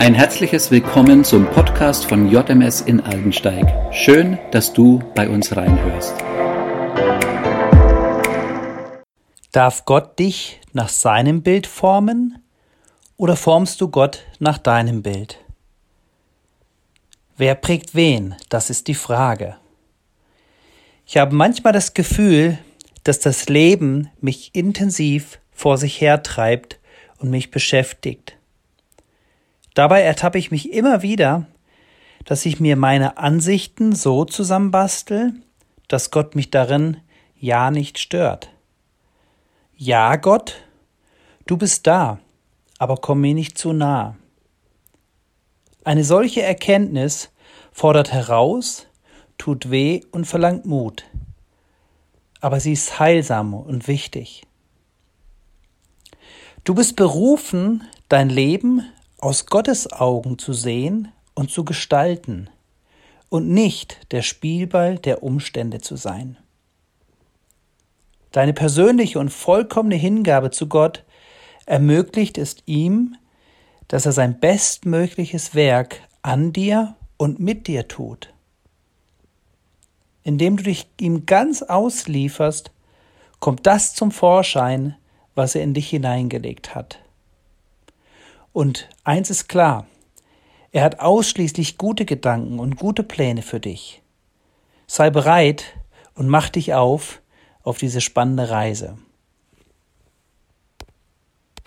Ein herzliches Willkommen zum Podcast von JMS in Aldensteig. Schön, dass du bei uns reinhörst. Darf Gott dich nach seinem Bild formen oder formst du Gott nach deinem Bild? Wer prägt wen? Das ist die Frage. Ich habe manchmal das Gefühl, dass das Leben mich intensiv vor sich hertreibt und mich beschäftigt. Dabei ertappe ich mich immer wieder, dass ich mir meine Ansichten so zusammenbastel, dass Gott mich darin ja nicht stört. Ja, Gott, du bist da, aber komm mir nicht zu nah. Eine solche Erkenntnis fordert heraus, tut weh und verlangt Mut. Aber sie ist heilsam und wichtig. Du bist berufen, dein Leben aus Gottes Augen zu sehen und zu gestalten und nicht der Spielball der Umstände zu sein. Deine persönliche und vollkommene Hingabe zu Gott ermöglicht es ihm, dass er sein bestmögliches Werk an dir und mit dir tut. Indem du dich ihm ganz auslieferst, kommt das zum Vorschein, was er in dich hineingelegt hat. Und eins ist klar, er hat ausschließlich gute Gedanken und gute Pläne für dich. Sei bereit und mach dich auf auf diese spannende Reise.